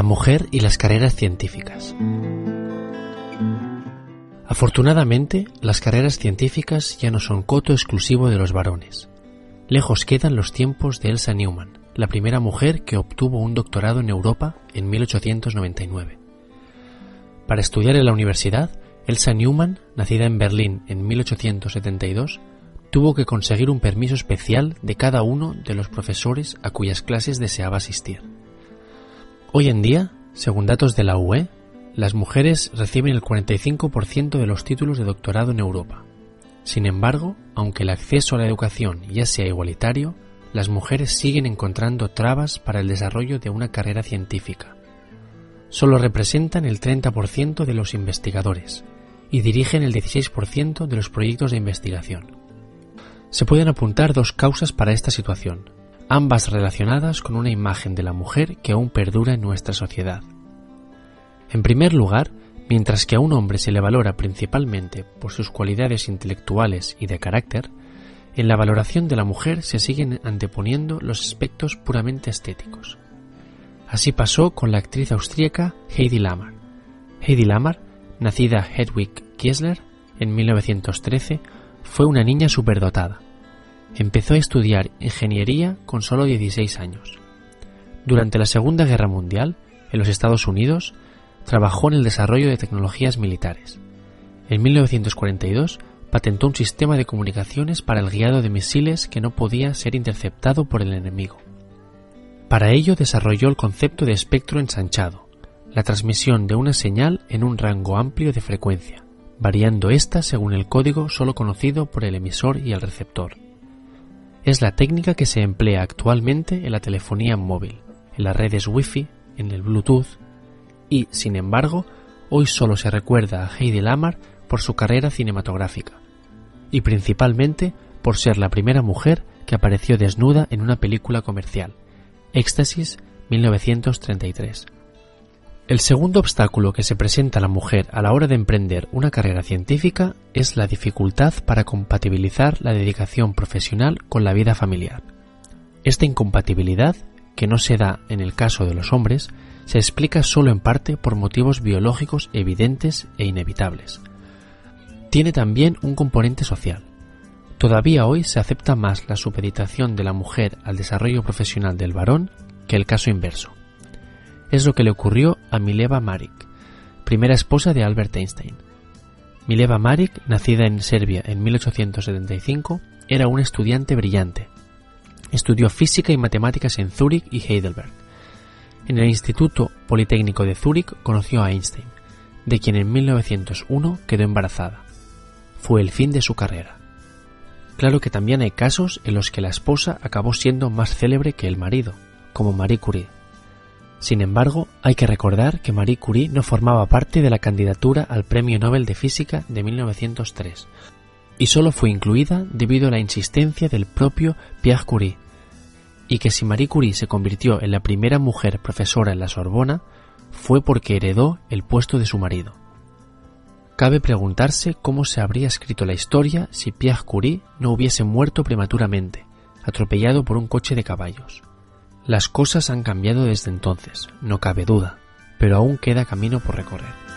La mujer y las carreras científicas. Afortunadamente, las carreras científicas ya no son coto exclusivo de los varones. Lejos quedan los tiempos de Elsa Newman, la primera mujer que obtuvo un doctorado en Europa en 1899. Para estudiar en la universidad, Elsa Newman, nacida en Berlín en 1872, tuvo que conseguir un permiso especial de cada uno de los profesores a cuyas clases deseaba asistir. Hoy en día, según datos de la UE, las mujeres reciben el 45% de los títulos de doctorado en Europa. Sin embargo, aunque el acceso a la educación ya sea igualitario, las mujeres siguen encontrando trabas para el desarrollo de una carrera científica. Solo representan el 30% de los investigadores y dirigen el 16% de los proyectos de investigación. Se pueden apuntar dos causas para esta situación, ambas relacionadas con una imagen de la mujer que aún perdura en nuestra sociedad. En primer lugar, mientras que a un hombre se le valora principalmente por sus cualidades intelectuales y de carácter, en la valoración de la mujer se siguen anteponiendo los aspectos puramente estéticos. Así pasó con la actriz austríaca Heidi Lamar. Heidi Lamar, nacida Hedwig Kiesler en 1913, fue una niña superdotada. Empezó a estudiar ingeniería con solo 16 años. Durante la Segunda Guerra Mundial, en los Estados Unidos, trabajó en el desarrollo de tecnologías militares. En 1942 patentó un sistema de comunicaciones para el guiado de misiles que no podía ser interceptado por el enemigo. Para ello desarrolló el concepto de espectro ensanchado, la transmisión de una señal en un rango amplio de frecuencia, variando ésta según el código solo conocido por el emisor y el receptor. Es la técnica que se emplea actualmente en la telefonía móvil, en las redes Wi-Fi, en el Bluetooth y, sin embargo, hoy solo se recuerda a Heidi Lamar por su carrera cinematográfica y principalmente por ser la primera mujer que apareció desnuda en una película comercial, Éxtasis 1933. El segundo obstáculo que se presenta a la mujer a la hora de emprender una carrera científica es la dificultad para compatibilizar la dedicación profesional con la vida familiar. Esta incompatibilidad, que no se da en el caso de los hombres, se explica solo en parte por motivos biológicos evidentes e inevitables. Tiene también un componente social. Todavía hoy se acepta más la supeditación de la mujer al desarrollo profesional del varón que el caso inverso. Es lo que le ocurrió a Mileva Maric, primera esposa de Albert Einstein. Mileva Maric, nacida en Serbia en 1875, era una estudiante brillante. Estudió física y matemáticas en Zúrich y Heidelberg. En el Instituto Politécnico de Zúrich conoció a Einstein, de quien en 1901 quedó embarazada. Fue el fin de su carrera. Claro que también hay casos en los que la esposa acabó siendo más célebre que el marido, como Marie Curie. Sin embargo, hay que recordar que Marie Curie no formaba parte de la candidatura al Premio Nobel de Física de 1903 y solo fue incluida debido a la insistencia del propio Pierre Curie, y que si Marie Curie se convirtió en la primera mujer profesora en la Sorbona fue porque heredó el puesto de su marido. Cabe preguntarse cómo se habría escrito la historia si Pierre Curie no hubiese muerto prematuramente, atropellado por un coche de caballos. Las cosas han cambiado desde entonces, no cabe duda, pero aún queda camino por recorrer.